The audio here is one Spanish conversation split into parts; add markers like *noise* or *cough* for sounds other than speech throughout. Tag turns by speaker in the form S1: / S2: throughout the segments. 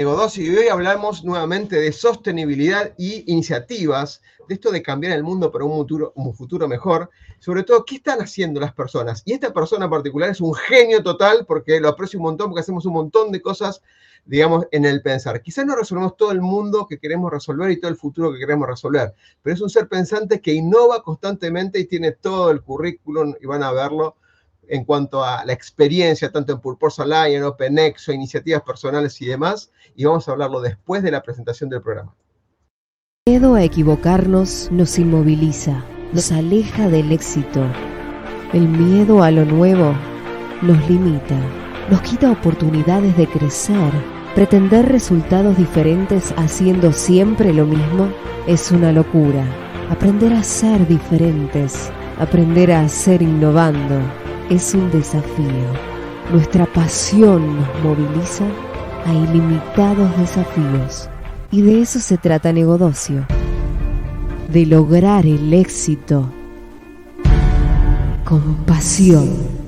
S1: y hoy hablamos nuevamente de sostenibilidad y iniciativas, de esto de cambiar el mundo para un futuro, un futuro mejor, sobre todo, ¿qué están haciendo las personas? Y esta persona en particular es un genio total porque lo aprecio un montón, porque hacemos un montón de cosas, digamos, en el pensar. Quizás no resolvemos todo el mundo que queremos resolver y todo el futuro que queremos resolver, pero es un ser pensante que innova constantemente y tiene todo el currículum, y van a verlo, en cuanto a la experiencia, tanto en Purpose Online, en o iniciativas personales y demás, y vamos a hablarlo después de la presentación del programa.
S2: El miedo a equivocarnos nos inmoviliza, nos aleja del éxito. El miedo a lo nuevo nos limita, nos quita oportunidades de crecer. Pretender resultados diferentes haciendo siempre lo mismo es una locura. Aprender a ser diferentes, aprender a ser innovando es un desafío. Nuestra pasión nos moviliza a ilimitados desafíos. Y de eso se trata Negodocio. De lograr el éxito con pasión.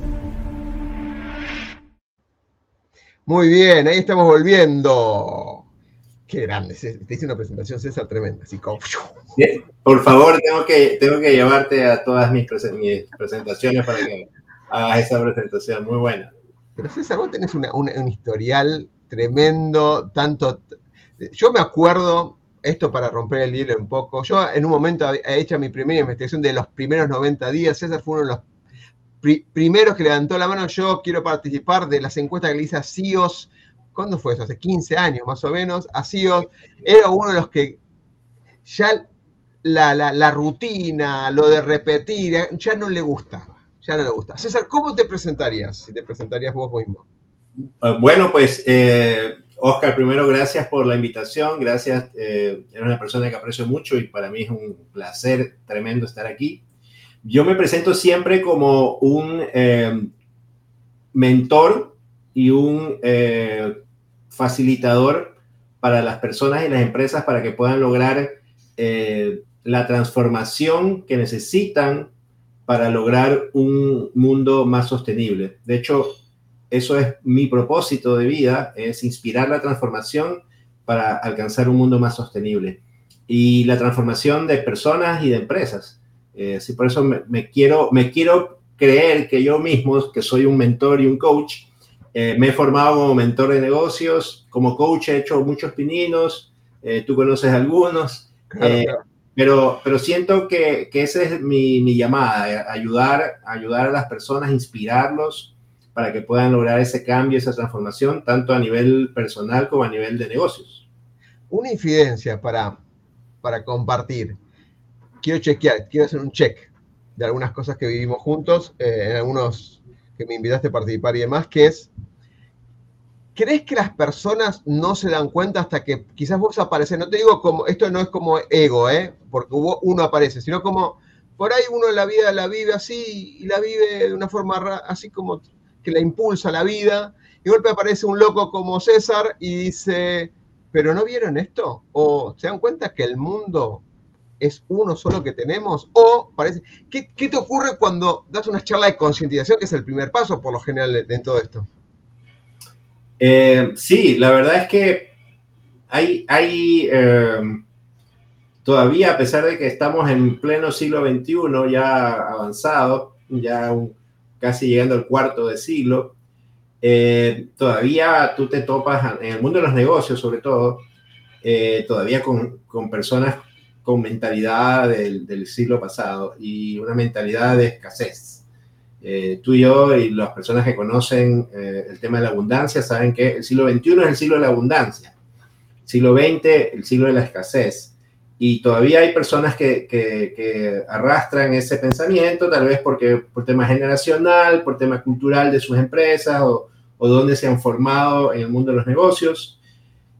S1: Muy bien, ahí estamos volviendo. Qué grande, te hice una presentación César tremenda, así como...
S3: Por favor, tengo que, tengo que llevarte a todas mis, mis presentaciones para que a esa presentación, muy buena.
S1: Pero César, vos tenés un historial tremendo, tanto... Yo me acuerdo, esto para romper el hielo un poco, yo en un momento he hecho mi primera investigación de los primeros 90 días, César fue uno de los primeros que levantó la mano, yo quiero participar de las encuestas que le hice a CIOs, ¿cuándo fue eso? Hace 15 años más o menos, a CIOs, era uno de los que ya la, la rutina, lo de repetir, ya no le gustaba ya no le gusta. César, ¿cómo te presentarías si te presentarías vos mismo?
S3: Ah, bueno, pues, eh, Oscar, primero, gracias por la invitación. Gracias. Eh, eres una persona que aprecio mucho y para mí es un placer tremendo estar aquí. Yo me presento siempre como un eh, mentor y un eh, facilitador para las personas y las empresas para que puedan lograr la transformación que necesitan para lograr un mundo más sostenible. De hecho, eso es mi propósito de vida, es inspirar la transformación para alcanzar un mundo más sostenible y la transformación de personas y de empresas. Eh, por eso me, quiero, me quiero creer que yo mismo, que soy un mentor y un coach, eh, me he formado como mentor de negocios, como coach he hecho muchos pininos, eh, tú conoces algunos. Pero, pero siento que, que esa es mi, mi, llamada, eh, ayudar, ayudar a las personas, inspirarlos para que puedan lograr ese cambio, esa transformación, tanto a nivel personal como a nivel de negocios.
S1: Una infidencia para, para compartir. Quiero chequear, quiero hacer un check de algunas cosas que vivimos juntos, eh, en algunos que me invitaste a participar y demás, que es ¿Crees que las personas no se dan cuenta hasta que quizás vos apareces? No te digo como, esto no es como ego, ¿eh? porque uno aparece, sino como por ahí uno la vida la vive así y la vive de una forma así como que la impulsa la vida. Y de golpe aparece un loco como César y dice, ¿pero no vieron esto? ¿O se dan cuenta que el mundo es uno solo que tenemos? ¿O parece, ¿qué, qué te ocurre cuando das una charla de concientización, que es el primer paso por lo general en todo esto?
S3: Eh, sí, la verdad es que hay, hay em, todavía, a pesar de que estamos en pleno siglo XXI, ya avanzado, ya casi llegando al cuarto de siglo, eh, todavía tú te topas en el mundo de los negocios, sobre todo, eh, todavía con, con, personas con mentalidad del, del siglo pasado y una mentalidad de escasez. Eh, tú y yo y las personas que conocen eh, el tema de la abundancia saben que el siglo XXI es el siglo de la abundancia, el siglo XX el siglo de la escasez. Y todavía hay personas que, que, arrastran ese pensamiento, tal vez porque por tema generacional, por tema cultural de sus empresas o, o donde se han formado en el mundo de los negocios.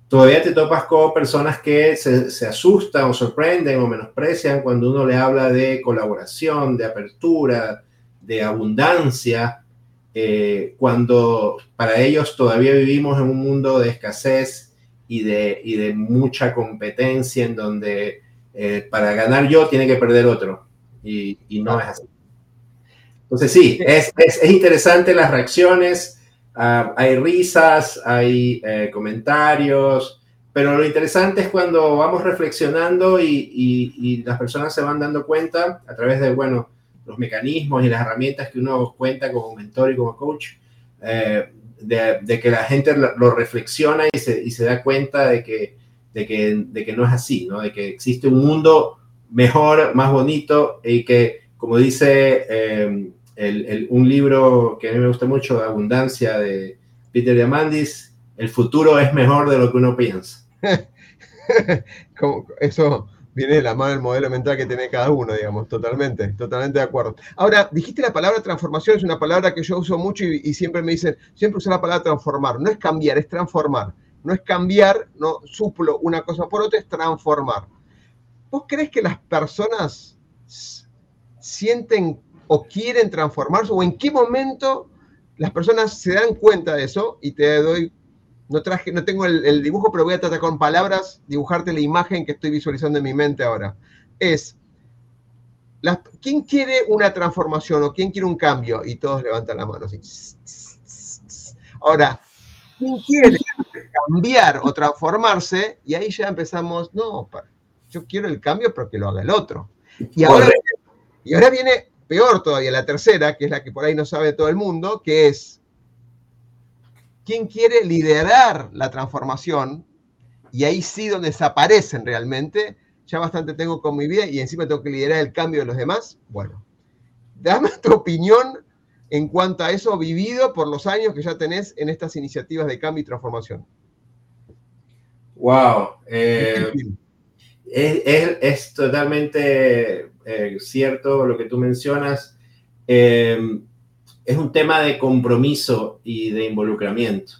S3: Todavía te topas con personas que se, se asustan o sorprenden o menosprecian cuando uno le habla de colaboración, de apertura, de abundancia, eh, cuando para ellos todavía vivimos en un mundo de escasez y de, y de mucha competencia en donde eh, para ganar yo tiene que perder otro. Y, no es así. Entonces sí, es, es, interesante las reacciones ah, hay risas, hay eh, comentarios, pero lo interesante es cuando vamos reflexionando y, las personas se van dando cuenta a través de, bueno, los mecanismos y las herramientas que uno cuenta como mentor y como coach, eh, de, que la gente lo, reflexiona y se, y se, da cuenta de que, de, que, de que no es así, ¿no? de que existe un mundo mejor, más bonito y que, como dice eh, el, un libro que a mí me gusta mucho, Abundancia de Peter Diamandis, el futuro es mejor de lo que uno piensa. *laughs*
S1: Eso viene de la mano del modelo mental que tiene cada uno, digamos, totalmente, totalmente de acuerdo. Ahora, dijiste la palabra transformación, es una palabra que yo uso mucho y, siempre me dicen, siempre uso la palabra transformar, no es cambiar, es transformar, no es cambiar, no suplo una cosa por otra, es transformar. ¿Vos crees que las personas sienten o quieren transformarse o en qué momento las personas se dan cuenta de eso y te doy no traje, no tengo el, dibujo, pero voy a tratar con palabras, dibujarte la imagen que estoy visualizando en mi mente ahora. Es, ¿quién quiere una transformación o quién quiere un cambio? Y todos levantan la mano así. Ahora, ¿quién quiere cambiar o transformarse? Y ahí ya empezamos, no, yo quiero el cambio, pero que lo haga el otro. Y ahora, y ahora viene peor todavía, la tercera, que es la que por ahí no sabe todo el mundo, que es, ¿quién quiere liderar la transformación? Y ahí sí donde desaparecen realmente, ya bastante tengo con mi vida y encima tengo que liderar el cambio de los demás. Bueno, dame tu opinión en cuanto a eso vivido por los años que ya tenés en estas iniciativas de cambio y transformación.
S3: Wow. Eh, es, totalmente eh, cierto lo que tú mencionas. Eh, es un tema de compromiso y de involucramiento.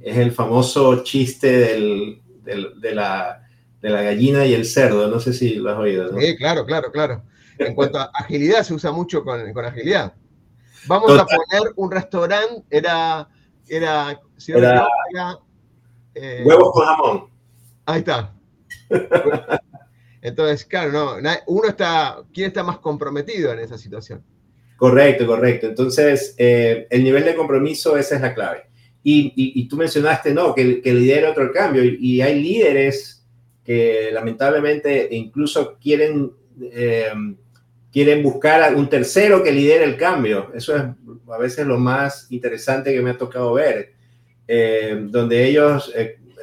S3: Es el famoso chiste de, la, gallina y el cerdo, no sé si lo has oído.
S1: Sí, claro, claro, claro. En cuanto a agilidad, se usa mucho con, agilidad. Vamos a poner un restaurante, era, era,
S3: eh, huevos con jamón.
S1: Ahí está. Entonces, claro, no, uno está, ¿quién está más comprometido en esa situación?
S3: Correcto, correcto. Entonces, eh, el nivel de compromiso, esa es la clave. Y, tú mencionaste, no, que, que lidera otro cambio. Y, hay líderes que lamentablemente incluso quieren, eh, quieren buscar a un tercero que lidere el cambio. Eso es a veces lo más interesante que me ha tocado ver, eh, donde ellos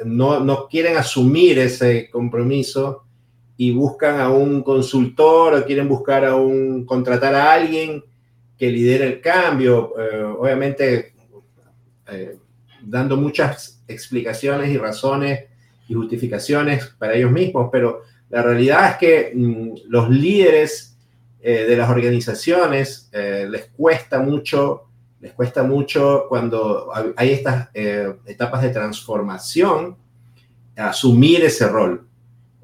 S3: no, no quieren asumir ese compromiso y buscan a un consultor o quieren buscar a un, contratar a alguien que lidere el cambio, eh, obviamente eh, dando muchas explicaciones y razones y justificaciones para ellos mismos, pero la realidad es que mm, los líderes eh, de las organizaciones les cuesta mucho, les cuesta mucho cuando hay estas etapas de transformación, asumir ese rol.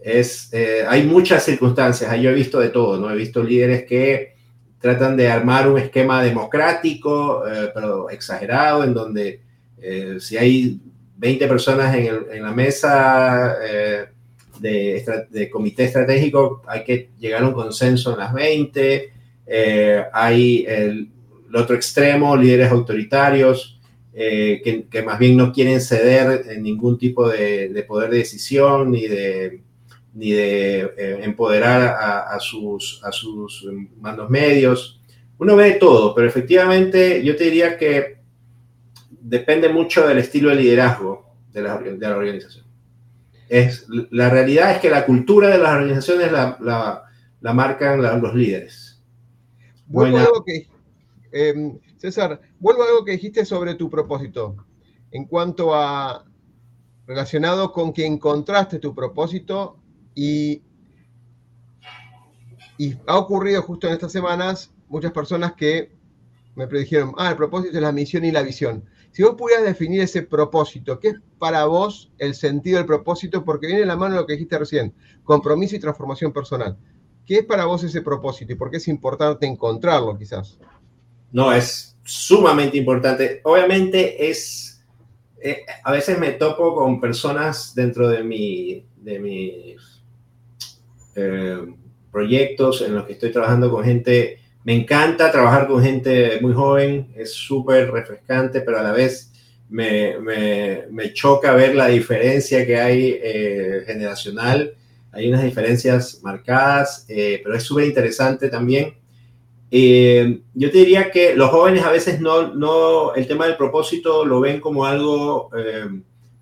S3: Es, hay muchas circunstancias, yo he visto de todo, ¿no? He visto líderes que tratan de armar un esquema democrático, eh, pero exagerado, en donde eh, si hay 20 personas en, la mesa eh, de, comité estratégico, hay que llegar a un consenso en las 20. hay el, otro extremo, líderes autoritarios, que, más bien no quieren ceder en ningún tipo de poder de decisión ni de ni de eh, empoderar a, sus, a sus mandos medios. Uno ve todo, pero efectivamente yo te diría que depende mucho del estilo de liderazgo de la, de la organización. Es, la realidad es que la cultura de las organizaciones la, la, marcan los líderes.
S1: Vuelvo a algo que, em, César, vuelvo a algo que dijiste sobre tu propósito. En cuanto a relacionado con que encontraste tu propósito y, ha ocurrido justo en estas semanas muchas personas que me predijeron, ah, el propósito es la misión y la visión. Si vos pudieras definir ese propósito, ¿qué es para vos el sentido del propósito? Porque viene en la mano lo que dijiste recién, compromiso y transformación personal. ¿Qué es para vos ese propósito y por qué es importante encontrarlo quizás?
S3: No, es sumamente importante. Obviamente es, eh, a veces me topo con personas dentro de mi, de mi eh, proyectos en los que estoy trabajando con gente me encanta trabajar con gente muy joven, es súper refrescante, pero a la vez me, me, choca ver la diferencia que hay eh, generacional. Hay unas diferencias marcadas, eh, pero es súper interesante también. Eh, yo te diría que los jóvenes a veces no, no, el tema del propósito lo ven como algo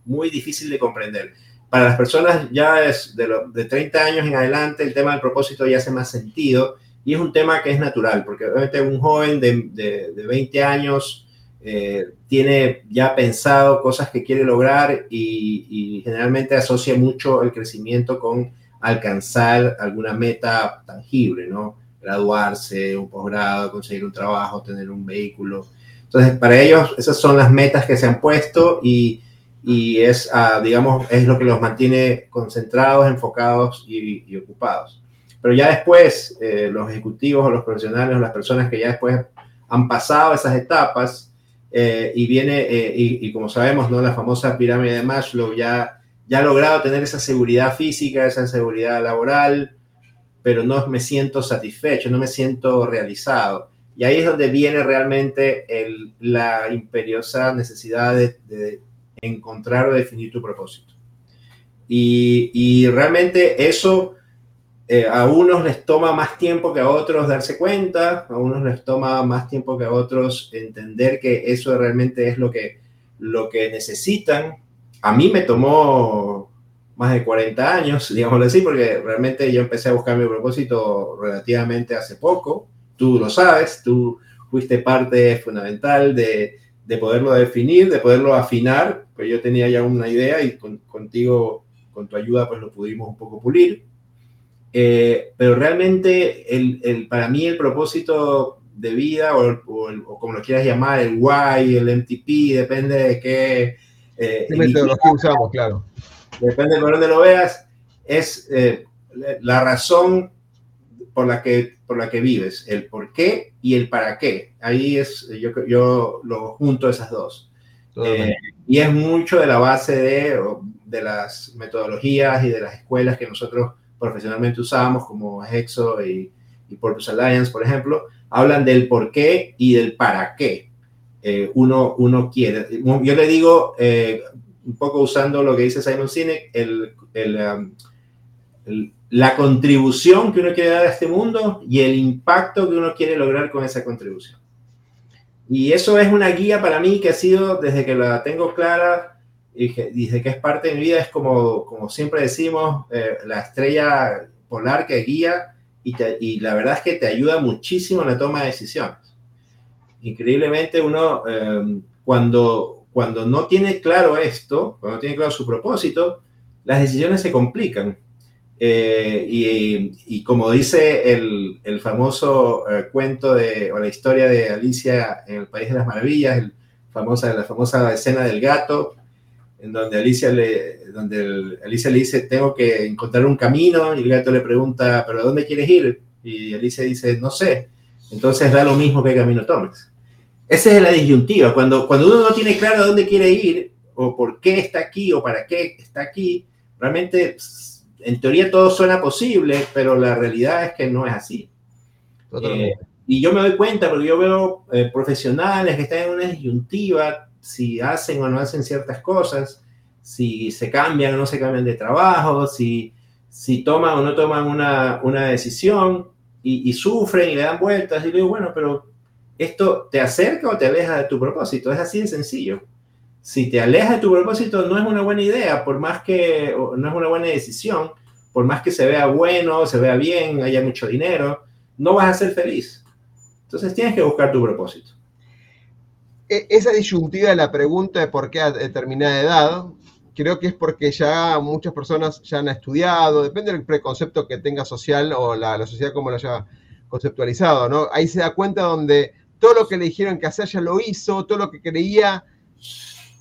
S3: muy difícil de comprender. Para las personas ya es de, de 30 años en adelante, el tema del propósito ya hace más sentido y es un tema que es natural, porque obviamente un joven de, de, 20 años eh, tiene ya pensado cosas que quiere lograr y, generalmente asocia mucho el crecimiento con alcanzar alguna meta tangible, ¿no? Graduarse, un posgrado, conseguir un trabajo, tener un vehículo. Entonces, para ellos esas son las metas que se han puesto y, y es, ah, digamos, es lo que los mantiene concentrados, enfocados y, ocupados. Pero ya después, eh, los ejecutivos o los profesionales o las personas que ya después han pasado esas etapas eh, y viene, eh, y, como sabemos, ¿no? la famosa pirámide de Maslow ya, ya ha logrado tener esa seguridad física, esa seguridad laboral, pero no me siento satisfecho, no me siento realizado. Y ahí es donde viene realmente el, la imperiosa necesidad de encontrar o definir tu propósito. Y, realmente eso eh, a unos les toma más tiempo que a otros darse cuenta, a unos les toma más tiempo que a otros entender que eso realmente es lo que, lo que necesitan. A mí me tomó más de 40 años, *laughs* digámoslo así, porque realmente yo empecé a buscar mi propósito relativamente hace poco. Tú lo sabes, tú fuiste parte fundamental de, de poderlo definir, de poderlo afinar, pues yo tenía ya una idea y contigo, con tu ayuda, pues lo pudimos un poco pulir. Eh, pero realmente el, el, para mí el propósito de vida, o, como lo quieras llamar, el why, el MTP, depende de qué...
S1: Eh, metodología usamos, claro.
S3: Depende de por dónde lo veas, es eh, la razón por la que, por la que vives, el por qué y el para qué. Ahí es, yo, yo lo junto esas dos. Eh, y es mucho de la base de, de las metodologías y de las escuelas que nosotros profesionalmente usamos, como Hexo y, y Purpose Alliance, por ejemplo, hablan del por qué y del para qué eh, uno, uno quiere. Yo le digo, eh, un poco usando lo que dice Simon Sinek, el, el, um, el la contribución que uno quiere dar a este mundo y el impacto que uno quiere lograr con esa contribución. Y eso es una guía para mí que ha sido, desde que la tengo clara y desde que es parte de mi vida, es como, como siempre decimos, eh, la estrella polar que guía y, la verdad es que te ayuda muchísimo en la toma de decisiones. Increíblemente uno, eh, cuando, cuando no tiene claro esto, cuando tiene claro su propósito, las decisiones se complican eh, y, como dice el, el famoso eh, cuento de, o la historia de Alicia en el País de las Maravillas, el famosa, la famosa escena del gato, en donde Alicia, le, donde Alicia le dice, tengo que encontrar un camino, y el gato le pregunta, ¿pero a dónde quieres ir? Y Alicia dice, no sé. Entonces da lo mismo que camino tomes. Esa es la disyuntiva. Cuando, cuando uno no tiene claro a dónde quiere ir, o por qué está aquí, o para qué está aquí, realmente en teoría todo suena posible, pero la realidad es que no es así. Eh, y yo me doy cuenta porque yo veo eh, profesionales que están en una disyuntiva, si hacen o no hacen ciertas cosas, si se cambian o no se cambian de trabajo, si, si toman o no toman una, una decisión y, y, sufren y le dan vueltas. Y digo, bueno, pero esto te acerca o te aleja de tu propósito. Es así de sencillo si te alejas de tu propósito, no es una buena idea, por más que no es una buena decisión, por más que se vea bueno, se vea bien, haya mucho dinero, no vas a ser feliz. Entonces tienes que buscar tu propósito.
S1: E, esa disyuntiva de la pregunta de por qué a determinada edad, creo que es porque ya muchas personas ya han estudiado, depende del preconcepto que tenga social o la, la sociedad como lo haya conceptualizado, ¿no? Ahí se da cuenta donde todo lo que le dijeron que hacer ya lo hizo, todo lo que creía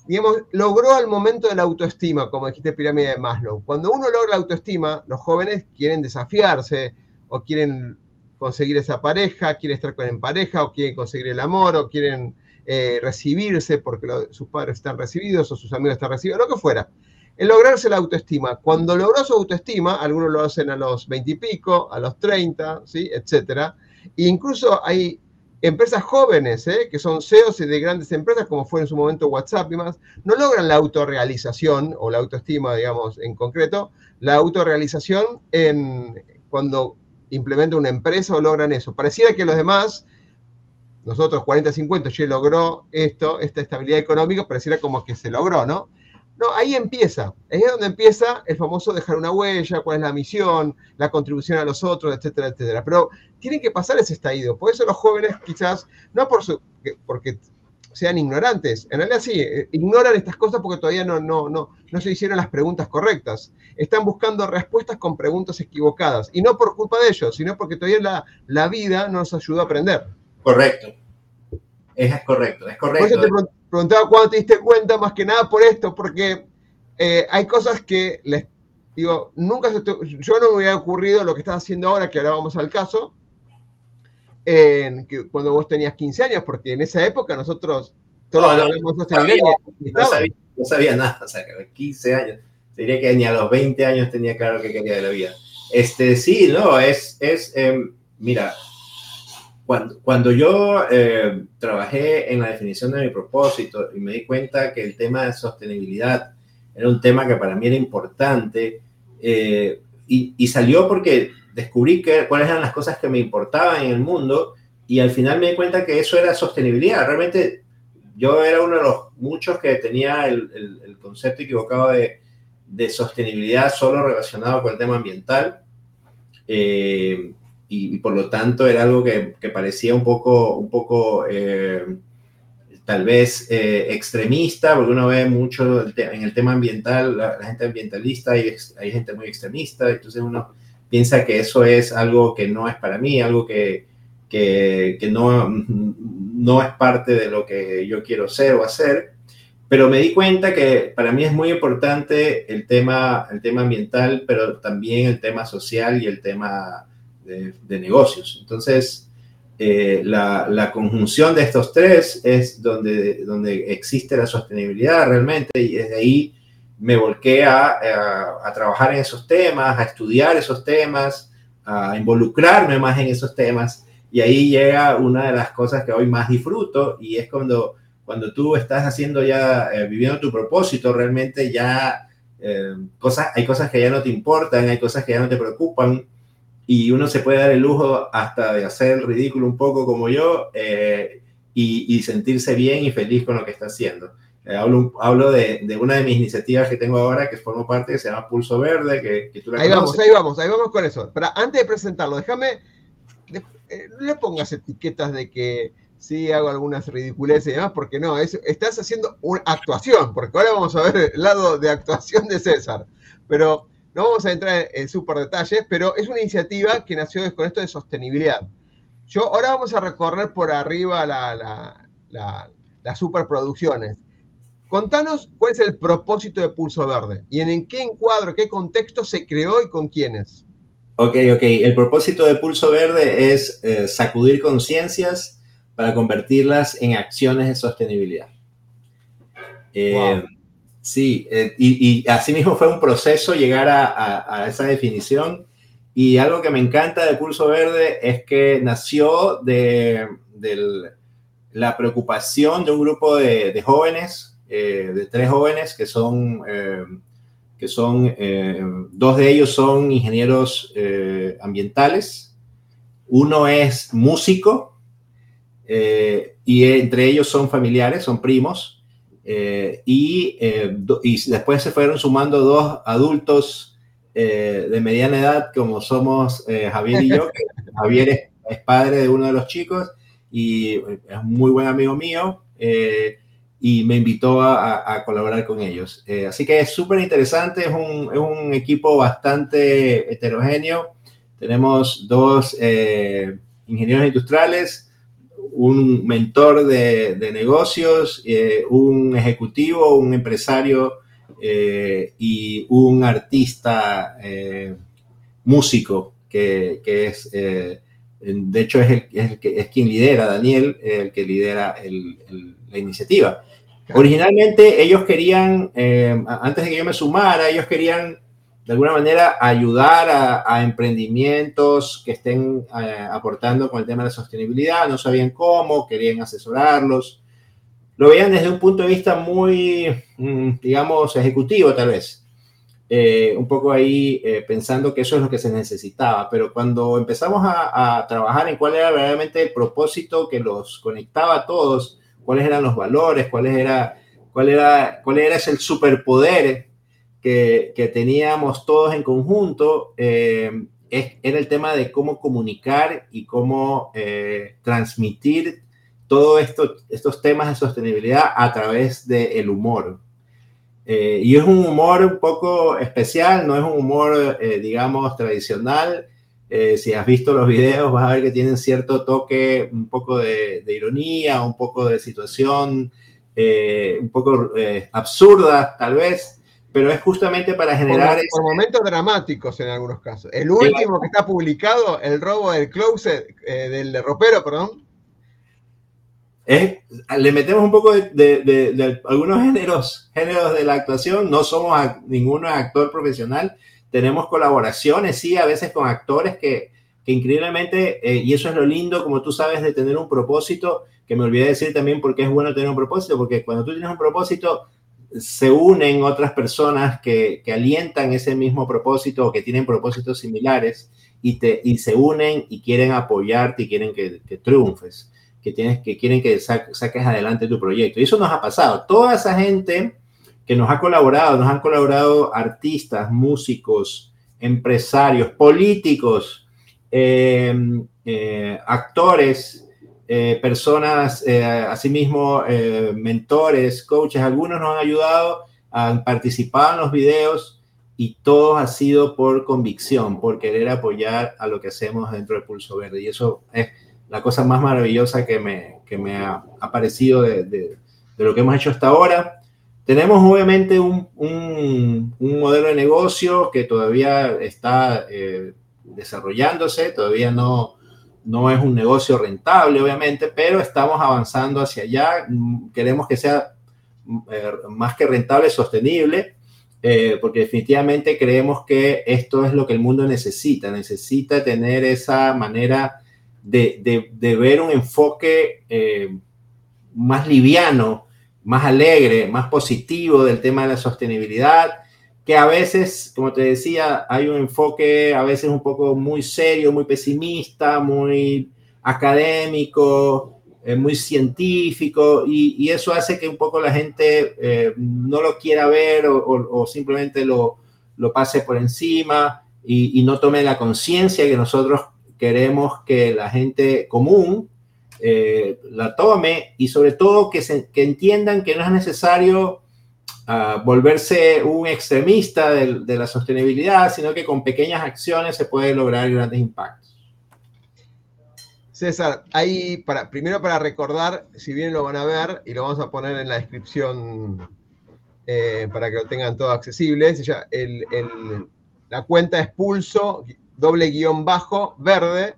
S1: digamos, logró al momento de la autoestima, como dijiste, pirámide de Maslow. Cuando uno logra la autoestima, los jóvenes quieren desafiarse o quieren conseguir esa pareja, quieren estar con en pareja o quieren conseguir el amor o quieren eh, recibirse porque sus padres están recibidos o sus amigos están recibidos, lo que fuera. El lograrse la autoestima. Cuando logró su autoestima, algunos lo hacen a los 20 y pico, a los 30, ¿sí? etcétera. E incluso hay empresas jóvenes, ¿eh? que son CEOs de grandes empresas, como fue en su momento WhatsApp y más, no logran la autorrealización o la autoestima, digamos, en concreto, la autorrealización en, cuando implementa una empresa o logran eso. Pareciera que los demás, nosotros 40-50, ya logró esto, esta estabilidad económica, pareciera como que se logró, ¿no? No, ahí empieza. Ahí es donde empieza el famoso dejar una huella, cuál es la misión, la contribución a los otros, etcétera, etcétera. Pero tienen que pasar ese estadio. Por eso los jóvenes quizás, no por su, porque sean ignorantes, en realidad sí, eh, ignoran estas cosas porque todavía no, no, no, no se hicieron las preguntas correctas. Están buscando respuestas con preguntas equivocadas. Y no por culpa de ellos, sino porque todavía la, la vida nos ayudó a aprender.
S3: Correcto. Es correcto, es correcto
S1: preguntaba cuándo te diste cuenta, más que nada por esto, porque eh, hay cosas que les digo, nunca se yo no me había ocurrido lo que estás haciendo ahora, que ahora vamos al caso, en que cuando vos tenías 15 años, porque en esa época nosotros
S3: todos no, no, sabía, no, sabía, nada, o sea, que a los 15 años, diría que ni a los 20 años tenía claro qué quería de la vida. Este, sí, no, es, es em, mira, cuando, yo eh, trabajé en la definición de mi propósito y me di cuenta que el tema de sostenibilidad era un tema que para mí era importante eh, y, salió porque descubrí que, cuáles eran las cosas que me importaban en el mundo y al final me di cuenta que eso era sostenibilidad. Realmente yo era uno de los muchos que tenía el, concepto equivocado de, de, sostenibilidad solo relacionado con el tema ambiental. Eh, y, por lo tanto era algo que, que parecía un poco, un poco eh, tal vez eh, extremista, porque uno ve mucho en el tema ambiental, la, gente ambientalista y hay gente muy extremista, entonces uno piensa que eso es algo que no es para mí, algo que, que, que no, no es parte de lo que yo quiero ser o hacer. Pero me di cuenta que para mí es muy importante el tema, el tema ambiental, pero también el tema social y el tema de, negocios. Entonces, eh, la, conjunción de estos tres es donde, donde existe la sostenibilidad realmente y desde ahí me volqué a, a, trabajar en esos temas, a estudiar esos temas, a involucrarme más en esos temas y ahí llega una de las cosas que hoy más disfruto y es cuando, cuando tú estás haciendo ya, eh, viviendo tu propósito, realmente ya eh, cosas, hay cosas que ya no te importan, hay cosas que ya no te preocupan y uno se puede dar el lujo hasta de hacer el ridículo un poco como yo eh, y, sentirse bien y feliz con lo que está haciendo. Eh, hablo, hablo de, de, una de mis iniciativas que tengo ahora que formo parte, que se llama Pulso Verde, que, que tú
S1: la Ahí vamos, ahí vamos, ahí vamos con eso. Pero antes de presentarlo, déjame, eh, no le pongas etiquetas de que sí hago algunas ridiculeces y demás, porque no, es, estás haciendo una actuación, porque ahora vamos a ver el lado de actuación de César. Pero no vamos a entrar en, súper detalles, pero es una iniciativa que nació con esto de sostenibilidad. Yo ahora vamos a recorrer por arriba las superproducciones. Contanos cuál es el propósito de Pulso Verde y en, qué encuadro, qué contexto se creó y con quiénes.
S3: Ok, ok. El propósito de Pulso Verde es eh, sacudir conciencias para convertirlas en acciones de sostenibilidad. Eh, Sí, eh, y, así mismo fue un proceso llegar a, esa definición. Y algo que me encanta de Pulso Verde es que nació de, la preocupación de un grupo de, jóvenes, eh, de tres jóvenes que son, eh, que son dos de ellos son ingenieros ambientales, uno es músico y entre ellos son familiares, son primos eh, y, eh, y, después se fueron sumando dos adultos eh, de mediana edad, como somos Javier y yo. *laughs* Javier es, padre de uno de los chicos y es un muy buen amigo mío y me invitó a, a colaborar con ellos. así que es súper interesante, es un, es un, equipo bastante heterogéneo. Tenemos dos ingenieros industriales, un mentor de, negocios, eh, un ejecutivo, un empresario eh, y un artista eh, músico que, es, de hecho, es, el, que, es quien lidera, Daniel, el que lidera la iniciativa. Originalmente ellos querían, antes de que yo me sumara, ellos querían de alguna manera ayudar a, emprendimientos que estén eh, aportando con el tema de la sostenibilidad, no sabían cómo, querían asesorarlos. Lo veían desde un punto de vista muy, mm, digamos, ejecutivo tal vez. Eh, un poco ahí eh, pensando que eso es lo que se necesitaba, pero cuando empezamos a, trabajar en cuál era verdaderamente el propósito que los conectaba a todos, cuáles eran los valores, cuáles era, cuál era, cuál era ese superpoder que, que, teníamos todos en conjunto, eh, era el tema de cómo comunicar y cómo transmitir todos esto, estos temas de sostenibilidad a través del humor. Eh, y es un humor un poco especial, no es un humor, eh, digamos, tradicional. Eh, si has visto los videos, vas a ver que tienen cierto toque, un poco de, ironía, un poco de situación, un poco absurda, tal vez, pero es justamente para generar...
S1: Por, momentos dramáticos en algunos casos. El último que está publicado, el robo del closet, del ropero, perdón,
S3: le metemos un poco de, algunos géneros, géneros de la actuación, no somos ninguno actor profesional, tenemos colaboraciones, sí, a veces con actores que, increíblemente, eh, y eso es lo lindo, como tú sabes, de tener un propósito, que me olvidé decir también porque es bueno tener un propósito, porque cuando tú tienes un propósito, se unen otras personas que, alientan ese mismo propósito o que tienen propósitos similares y, te, y se unen y quieren apoyarte y quieren que, que triunfes que, tienes, que quieren que saques adelante tu proyecto. Y eso nos ha pasado. Toda esa gente que nos ha colaborado, nos han colaborado artistas, músicos, empresarios, políticos, eh, eh, actores, eh, personas, asimismo mentores, coaches, algunos nos han ayudado, a participar en los videos y todo ha sido por convicción, por querer apoyar a lo que hacemos dentro del Pulso Verde. Y eso es la cosa más maravillosa que me, que me ha, parecido de, de, lo que hemos hecho hasta ahora. Tenemos obviamente un, un, modelo de negocio que todavía está eh, desarrollándose, todavía no, no es un negocio rentable, obviamente, pero estamos avanzando hacia allá. Queremos que sea eh, más que rentable, sostenible, eh, porque definitivamente creemos que esto es lo que el mundo necesita, necesita tener esa manera de, ver un enfoque eh, más liviano, más alegre, más positivo del tema de la sostenibilidad, que a veces, como te decía, hay un enfoque a veces un poco muy serio, muy pesimista, muy académico, eh, muy científico, y, eso hace que un poco la gente eh, no lo quiera ver o, simplemente lo, pase por encima y, no tome la conciencia que nosotros queremos que la gente común eh, la tome y sobre todo que, que, entiendan que no es necesario volverse un extremista de, la sostenibilidad, sino que con pequeñas acciones se puede lograr grandes impactos.
S1: César, ahí para, primero para recordar, si bien lo van a ver y lo vamos a poner en la descripción eh, para que lo tengan todo accesible, la cuenta es pulso doble guion bajo, verde.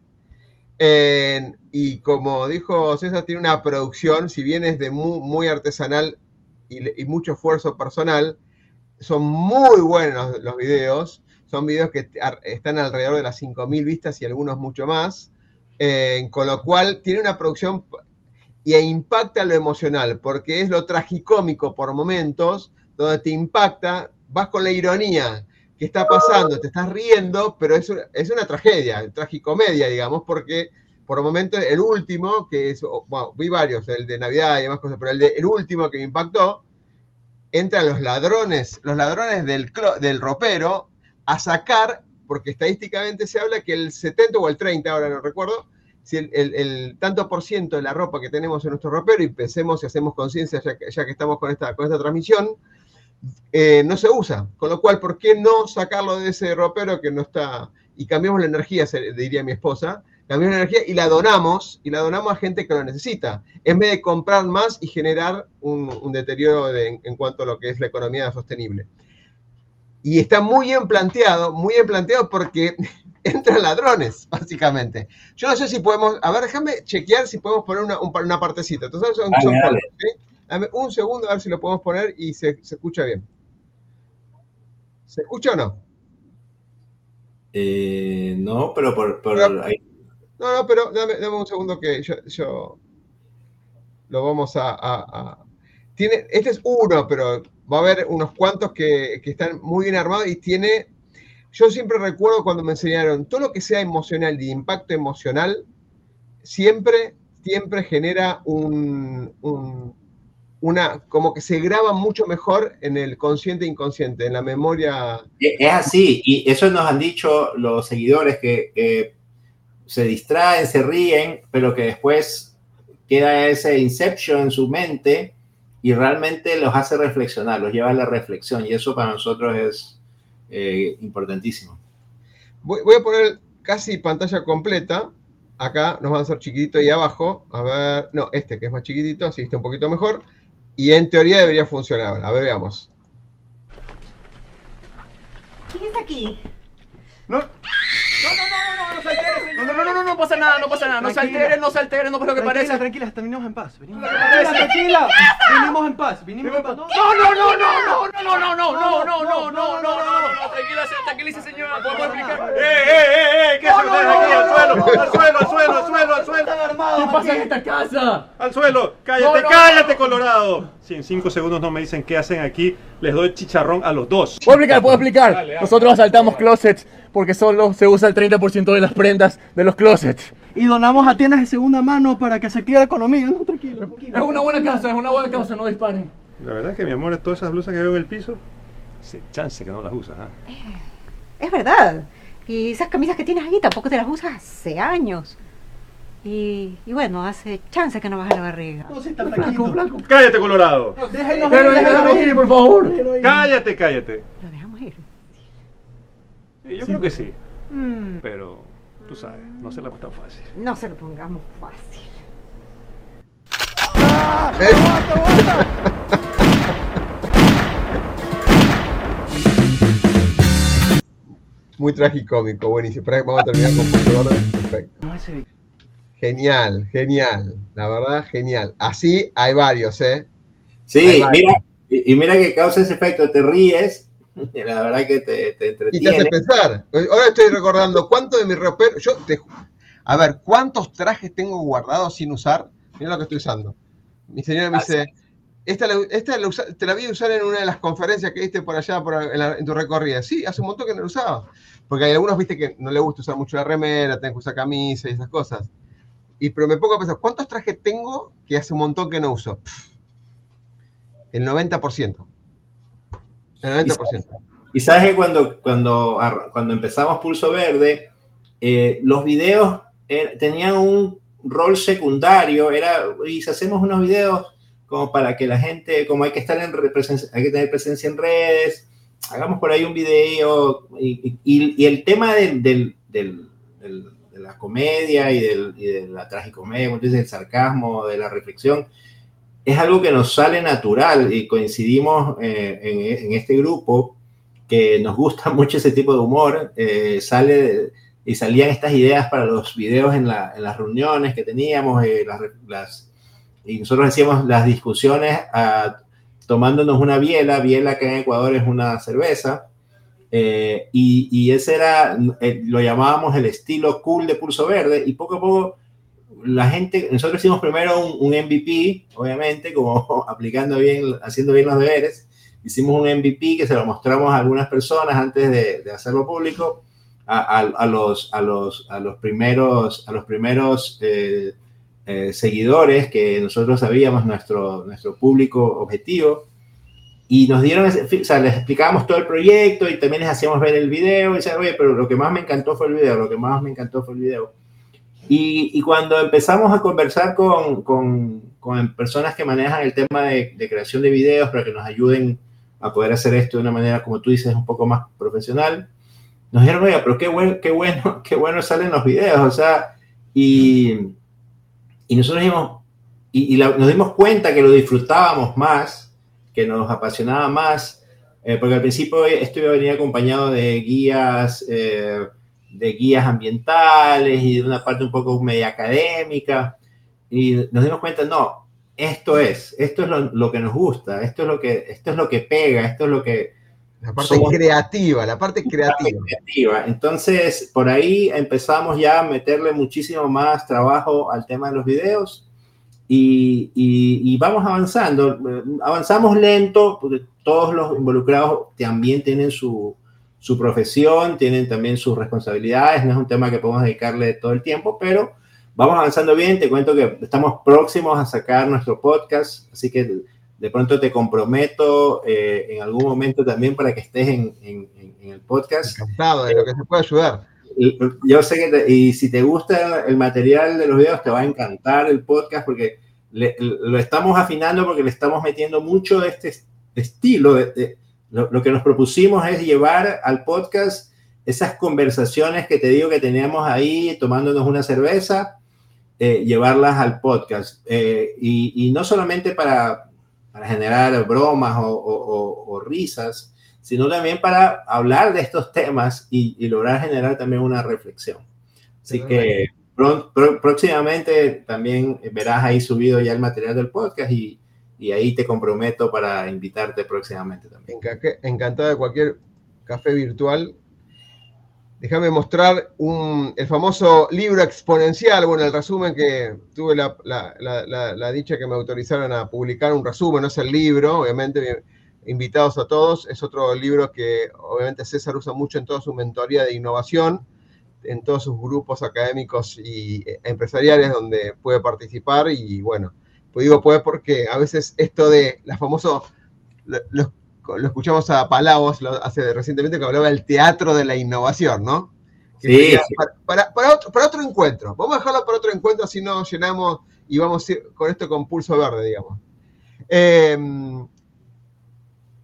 S1: y como dijo César, tiene una producción, si bien es de muy, artesanal y, mucho esfuerzo personal, son muy buenos los videos. Son videos que están alrededor de las 5.000 vistas y algunos mucho más. con lo cual tiene una producción y impacta lo emocional, porque es lo tragicómico por momentos, donde te impacta, vas con la ironía, ¿qué está pasando? Te estás riendo, pero es una, es una tragedia, tragicomedia, digamos, porque por momentos el último, que es, bueno, vi varios, el de Navidad y demás cosas, pero el, de, último que me impactó, entran los ladrones, los ladrones del, del ropero a sacar, porque estadísticamente se habla que el 70 o el 30, ahora no recuerdo, si el, tanto por ciento de la ropa que tenemos en nuestro ropero, y pensemos y hacemos conciencia ya, ya, que estamos con esta, con esta transmisión, eh, no se usa. Con lo cual, ¿por qué no sacarlo de ese ropero que no está? Y cambiamos la energía, diría mi esposa, la energía y la donamos, y la donamos a gente que lo necesita, en vez de comprar más y generar un, deterioro en cuanto a lo que es la economía sostenible. Y está muy bien planteado, muy bien planteado porque *laughs* entran ladrones, básicamente. Yo no sé si podemos, a ver, déjame chequear si podemos poner una, una partecita. Entonces, son, Dame un segundo a ver si lo podemos poner y se, escucha bien. ¿Se escucha o no?
S3: Eh, no, pero por, por
S1: Pero-
S3: ahí-
S1: No, no, pero dame, un segundo que yo, lo vamos a, Tiene, este es uno, pero va a haber unos cuantos que, que están muy bien armados y tiene... Yo siempre recuerdo cuando me enseñaron, todo lo que sea emocional, de impacto emocional, siempre, siempre genera un, un- una, como que se graba mucho mejor en el consciente e inconsciente, en la memoria.
S3: Es así, y eso nos han dicho los seguidores que se distraen, se ríen, pero que después queda ese inception en su mente y realmente los hace reflexionar, los lleva a la reflexión, y eso para nosotros es eh, importantísimo.
S1: Voy, voy a poner casi pantalla completa. Acá nos va a hacer chiquitito ahí abajo. A ver, no, este que es más chiquitito, así está un poquito mejor. Y en teoría debería funcionar. A ver, veamos.
S4: ¿Quién está aquí?
S5: No, no, no se No, no, no, pasa nada, no pasa nada. No se alteren, no se alteren, no pasa lo que
S6: Tranquila,
S5: parece.
S6: tranquila, terminamos en paz. Venimos tranquila. Vinimos en paz, vinimos en paz.
S5: No, no, no, no, no, no, no, no, no, no, no, no, no, no, no, no, tranquila, tranquilice, señora, podemos explicar.
S7: ¡Eh, eh, eh, eh! ¿Qué hacen ustedes aquí? ¡Al suelo! ¡Al suelo, al suelo, al suelo, al suelo!
S5: ¿Qué pasa en esta casa?
S7: ¡Al suelo! ¡Cállate,
S5: No, no,
S7: cállate, Colorado! Si en cinco segundos no me dicen qué hacen aquí, les doy chicharrón a los dos.
S5: Puedo explicar, puedo explicar. Nosotros asaltamos closets porque solo se usa el 30% de las prendas de los closets.
S6: Y donamos a tiendas de segunda mano para que se active la economía. No, tranquilo, tranquilo.
S5: Es una buena causa, es una buena causa, no disparen.
S7: La verdad es que mi amor, todas esas blusas que veo en el piso, se chance que no las usas, ¿ah?
S4: Es verdad. Y esas camisas que tienes ahí tampoco te las usas hace años. Y, y bueno, hace chance que no baja la barriga.
S6: No, sí, está
S5: Blanco,
S6: tranquilo.
S5: blanco.
S7: ¡Cállate, Colorado!
S6: Déjenos
S5: Pero
S6: ir,
S5: déjalo
S6: déjenos
S5: ir, por favor.
S7: ¡Cállate, cállate! Yo creo que sí,
S4: Mm,
S7: pero tú sabes, no se la ha tan fácil.
S4: no se lo pongamos fácil.
S1: Muy tragicómico, buenísimo. Vamos a terminar con punto. Perfecto. Genial, genial. La verdad, genial. Así hay varios, ¿eh?
S3: Sí, mira, y, y mira que causa ese efecto, te ríes, *laughs* la verdad que te, te
S1: Y te hace
S3: entretiene.
S1: pensar. Ahora estoy recordando cuánto de mi ropero. Yo te, a ver, ¿cuántos trajes tengo guardados sin usar? Mira lo que estoy usando. Mi señora me dice, esta, la- esta la usa- te la vi usar en una de las conferencias que diste por allá por, en, la- en tu recorrida. Sí, hace un montón que no la usaba. Porque hay algunos, viste, que no le gusta usar mucho la remera, tengo que usar camisa y esas cosas. Y pero me pongo a pensar, ¿cuántos trajes tengo que hace un montón que no uso? Pff, el 90%. El 90%.
S3: Y sabes que cuando, cuando, cuando empezamos Pulso Verde, eh, los videos eh, tenían un rol secundario, era, y si hacemos unos videos como para que la gente, como hay que estar en represen- hay que tener presencia en redes, hagamos por ahí un video, y, y- y el tema del, del- del- del- de la comedia y, del- y de la tragicomedia, como tú dices, el sarcasmo, de la reflexión, es algo que nos sale natural y coincidimos eh, en, en este grupo que nos gusta *laughs* mucho ese tipo de humor, eh, sale y salían estas ideas para los videos en, la- en las reuniones que teníamos, eh, las, y nosotros hacíamos las discusiones ah, tomándonos una biela, biela que en Ecuador es una cerveza, y, y ese era, lo llamábamos el estilo cool de Pulso Verde, y poco a poco la gente, nosotros hicimos primero un, MVP, obviamente, como *laughs* aplicando bien, haciendo bien los deberes, hicimos un MVP que se lo mostramos a algunas personas antes de, hacerlo público, a los, a, los, a los primeros, a los primeros eh, eh, seguidores que nosotros sabíamos nuestro, nuestro público objetivo. Y nos dieron, ese, o sea, les explicábamos todo el proyecto y también les hacíamos ver el video y decían, oye, pero lo que más me encantó fue el video, lo que más me encantó fue el video. Y, y cuando empezamos a conversar con, con, con personas que manejan el tema de, de creación de videos para que nos ayuden a poder hacer esto de una manera, como tú dices, un poco más profesional, nos dijeron, oye, pero qué bueno, qué bueno, *laughs* qué bueno salen los videos, o sea, y, y nosotros dijimos, y, y la- nos dimos cuenta que lo disfrutábamos más, que nos apasionaba más, eh, porque al principio esto iba a venir acompañado de guías, eh, de guías ambientales y de una parte un poco media académica, y nos dimos cuenta, no, esto es, esto es lo, lo que nos gusta, esto es lo que, esto es lo que pega, esto es lo que,
S1: La parte creativa, la parte creativa. creativa.
S3: Entonces, por ahí empezamos ya a meterle muchísimo más trabajo al tema de los videos y, y, vamos avanzando. Avanzamos lento, porque todos los involucrados también tienen su, su profesión, tienen también sus responsabilidades, no es un tema que podemos dedicarle todo el tiempo, pero vamos avanzando bien. Te cuento que estamos próximos a sacar nuestro podcast, así que de pronto te comprometo eh, en algún momento también para que estés en, el podcast.
S1: Encantado, de lo que se puede ayudar.
S3: yo sé que, y si te gusta el material de los videos, te va a encantar el podcast porque lo estamos afinando porque le estamos metiendo mucho de este estilo. De, lo, que nos propusimos es llevar al podcast esas conversaciones que te digo que teníamos ahí tomándonos una cerveza, eh, llevarlas al podcast. Eh, y, y, no solamente para, para generar bromas o, risas, sino también para hablar de estos temas y, lograr generar también una reflexión. Así que próximamente también verás ahí subido ya el material del podcast y, ahí te comprometo para invitarte próximamente también.
S1: Encantado de cualquier café virtual. Déjame mostrar el famoso libro exponencial, bueno, el resumen que tuve la, dicha que me autorizaron a publicar, un resumen, no es el libro, obviamente, invitados a todos, es otro libro que obviamente César usa mucho en toda su mentoría de innovación, en todos sus grupos académicos y eh, empresariales donde puede participar y bueno, pues digo puede porque a veces esto de la famoso, los lo escuchamos a Palabos hace recientemente que hablaba del teatro de la innovación, ¿no?
S3: Sí,
S1: Para, para, otro, para, otro, encuentro. Vamos a dejarlo para otro encuentro, así no llenamos y vamos con esto con pulso verde, digamos. Em,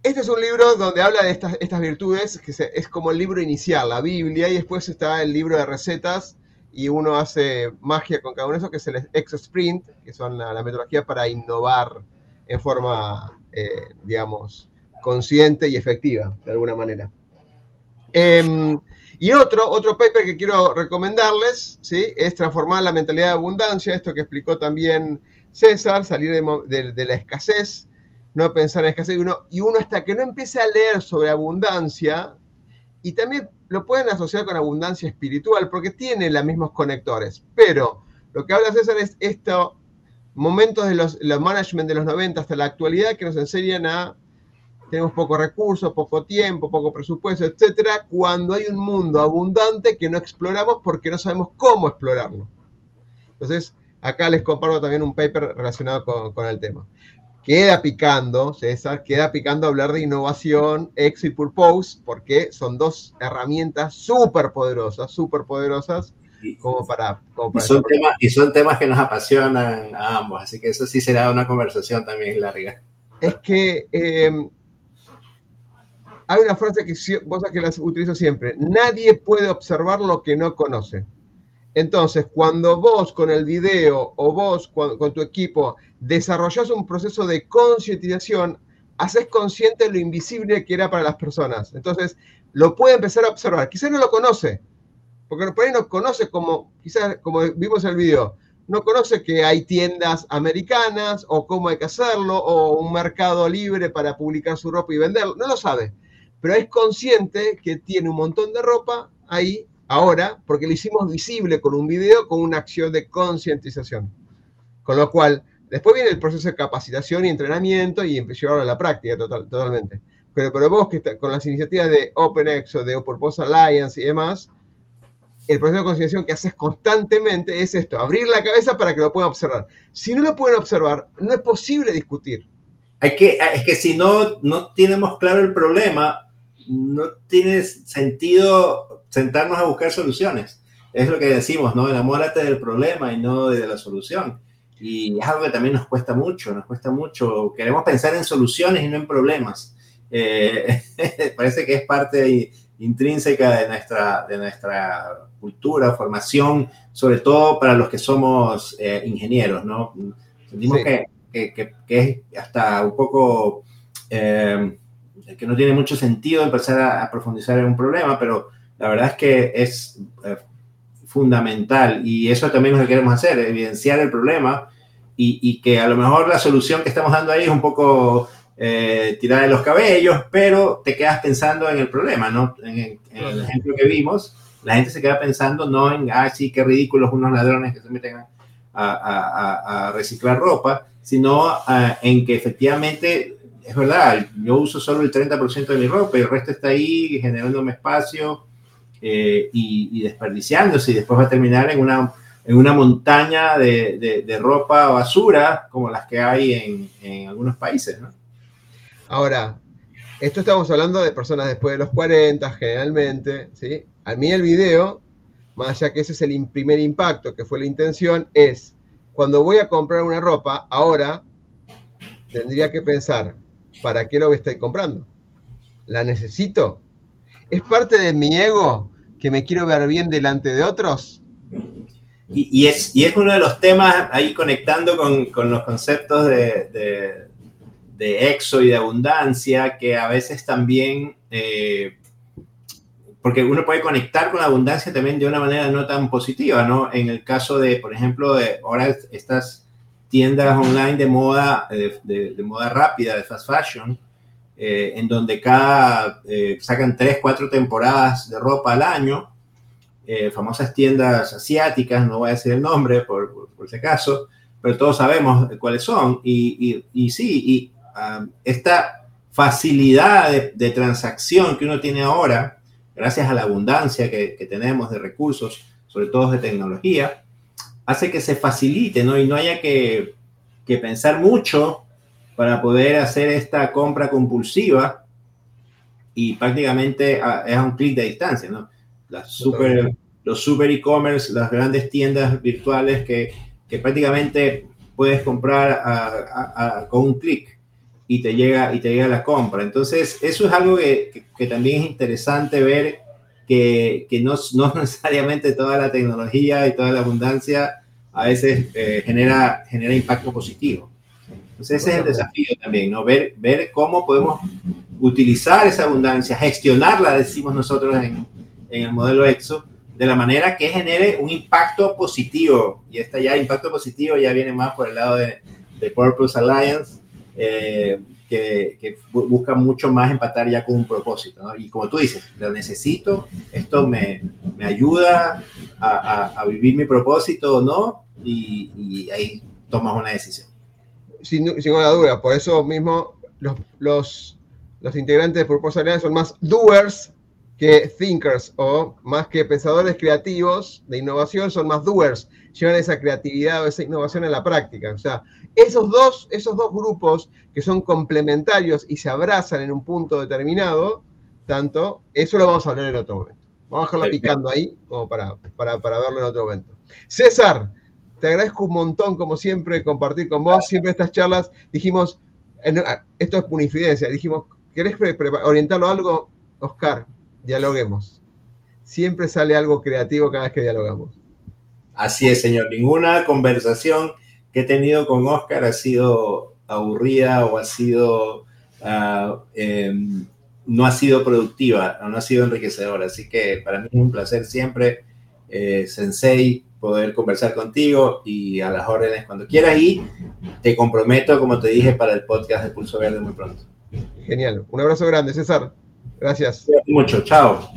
S1: este es un libro donde habla de estas, estas virtudes, que es como el libro inicial, la Biblia, y después está el libro de recetas, y uno hace magia con cada uno de esos, que es el Exosprint, que son la, metodología para innovar en forma, eh, digamos, consciente y efectiva, de alguna manera. Em, y otro, otro paper que quiero recomendarles, ¿sí? Es transformar la mentalidad de abundancia, esto que explicó también César, salir de, la escasez, no pensar en escasez, y uno, y uno hasta que no empiece a leer sobre abundancia, y también lo pueden asociar con abundancia espiritual, porque tiene los mismos conectores, pero lo que habla César es estos momentos de los, los management de los 90 hasta la actualidad que nos enseñan a tenemos pocos recursos, poco tiempo, poco presupuesto, etcétera, cuando hay un mundo abundante que no exploramos porque no sabemos cómo explorarlo. Entonces, acá les comparto también un paper relacionado con, el tema. Queda picando, César, queda picando hablar de innovación, exit purpose, porque son dos herramientas súper poderosas, súper poderosas, como para...
S3: y, son temas, y son temas que nos apasionan a ambos, así que eso sí será una conversación también larga.
S1: Es que eh, hay una frase que vos que las utilizo siempre, nadie puede observar lo que no conoce. Entonces, cuando vos con el video o vos con, tu equipo desarrollás un proceso de concientización, haces consciente lo invisible que era para las personas. Entonces, lo puede empezar a observar. Quizás no lo conoce, porque por ahí no conoce como, quizás como vimos en el video, no conoce que hay tiendas americanas o cómo hay que hacerlo o un mercado libre para publicar su ropa y venderlo. No lo sabe pero es consciente que tiene un montón de ropa ahí ahora porque lo hicimos visible con un video, con una acción de concientización. Con lo cual, después viene el proceso de capacitación y entrenamiento y llevarlo a la práctica total, totalmente. Pero, pero vos que con las iniciativas de OpenX o de Purpose Alliance y demás, el proceso de concienciación que haces constantemente es esto, abrir la cabeza para que lo puedan observar. Si no lo pueden observar, no es posible discutir.
S3: Hay que, es que si no, no tenemos claro el problema, no tiene sentido sentarnos a buscar soluciones. Es lo que decimos, ¿no? Enamórate del problema y no de la solución. Y es algo que también nos cuesta mucho, nos cuesta mucho. Queremos pensar en soluciones y no en problemas. Eh, *laughs* parece que es parte intrínseca de nuestra, de nuestra cultura, formación, sobre todo para los que somos eh, ingenieros, ¿no? Sentimos que, que, que, es hasta un poco... Eh, que no tiene mucho sentido empezar a, profundizar en un problema, pero la verdad es que es eh, fundamental y eso también es lo que queremos hacer, evidenciar el problema y, que a lo mejor la solución que estamos dando ahí es un poco eh, tirar de los cabellos, pero te quedas pensando en el problema, ¿no? En, el ejemplo que vimos, la gente se queda pensando no en, ah, sí, qué ridículos unos ladrones que se meten a, reciclar ropa, sino ah, en que efectivamente, es verdad, yo uso solo el 30% de mi ropa y el resto está ahí generándome espacio eh, y, desperdiciándose y después va a terminar en una, en una montaña de, de, ropa basura como las que hay en, en algunos países, ¿no?
S1: Ahora, esto estamos hablando de personas después de los 40, generalmente, ¿sí? A mí el video, más allá que ese es el primer impacto, que fue la intención, es cuando voy a comprar una ropa, ahora tendría que pensar, ¿para qué lo estoy comprando? ¿La necesito? ¿Es parte de mi ego que me quiero ver bien delante de otros?
S3: Y, es, y es uno de los temas ahí conectando con, los conceptos de de exo y de abundancia que a veces también, eh, porque uno puede conectar con la abundancia también de una manera no tan positiva, ¿no? En el caso de, por ejemplo, de ahora estas tiendas online de moda, eh, de, moda rápida, de fast fashion, eh, en donde cada, sacan tres, cuatro temporadas de ropa al año, famosas tiendas asiáticas, no voy a decir el nombre por, por, ese si acaso, pero todos sabemos cuáles son. Y, y, y sí, y esta facilidad de, transacción que uno tiene ahora, gracias a la abundancia que, tenemos de recursos, sobre todo de tecnología, hace que se facilite, ¿no? Y no haya que, pensar mucho para poder hacer esta compra compulsiva y prácticamente es a un clic de distancia, ¿no? Las super, los super e-commerce, las grandes tiendas virtuales que, prácticamente puedes comprar con un clic y te llega, y te llega la compra. Entonces, eso es algo que, que, también es interesante ver que, que no, no, *laughs* necesariamente toda la tecnología y toda la abundancia a veces eh, genera, genera impacto positivo. Entonces, ese es el desafío también, ¿no? Ver, ver cómo podemos utilizar esa abundancia, gestionarla, decimos nosotros en, en el modelo EXO, de la manera que genere un impacto positivo. Y este ya impacto positivo ya viene más por el lado de, de Purpose Alliance, eh, que, busca mucho más empatar ya con un propósito. Y como tú dices, lo necesito, esto me, me ayuda a, a, vivir mi propósito o no, y, ahí tomas una decisión.
S1: Sin, sin ninguna duda, por eso mismo los, los, los integrantes de Purpose son más doers que thinkers o más que pensadores creativos de innovación, son más doers, llevan esa creatividad o esa innovación a la práctica. O sea, esos dos, esos dos grupos que son complementarios y se abrazan en un punto determinado, tanto, eso lo vamos a hablar en otro momento. Vamos a dejarlo picando ahí como para, para, para verlo en otro momento. César, te agradezco un montón, como siempre, compartir con vos. Siempre estas charlas dijimos, ah, esto es punifidencia, dijimos, ¿querés orientarlo a algo? Oscar, dialoguemos. Siempre sale algo creativo cada vez que dialogamos.
S3: Así es, señor. Ninguna conversación que he tenido con Oscar ha sido aburrida o ha sido, ah, em, no ha sido productiva, no ha sido enriquecedora. Así que para mí es un placer siempre, eh, Sensei, poder conversar contigo y a las órdenes cuando quieras. Y te comprometo, como te dije, para el podcast de Pulso Verde muy pronto.
S1: Genial. Un abrazo grande, César. Gracias.
S3: Mucho. Chao.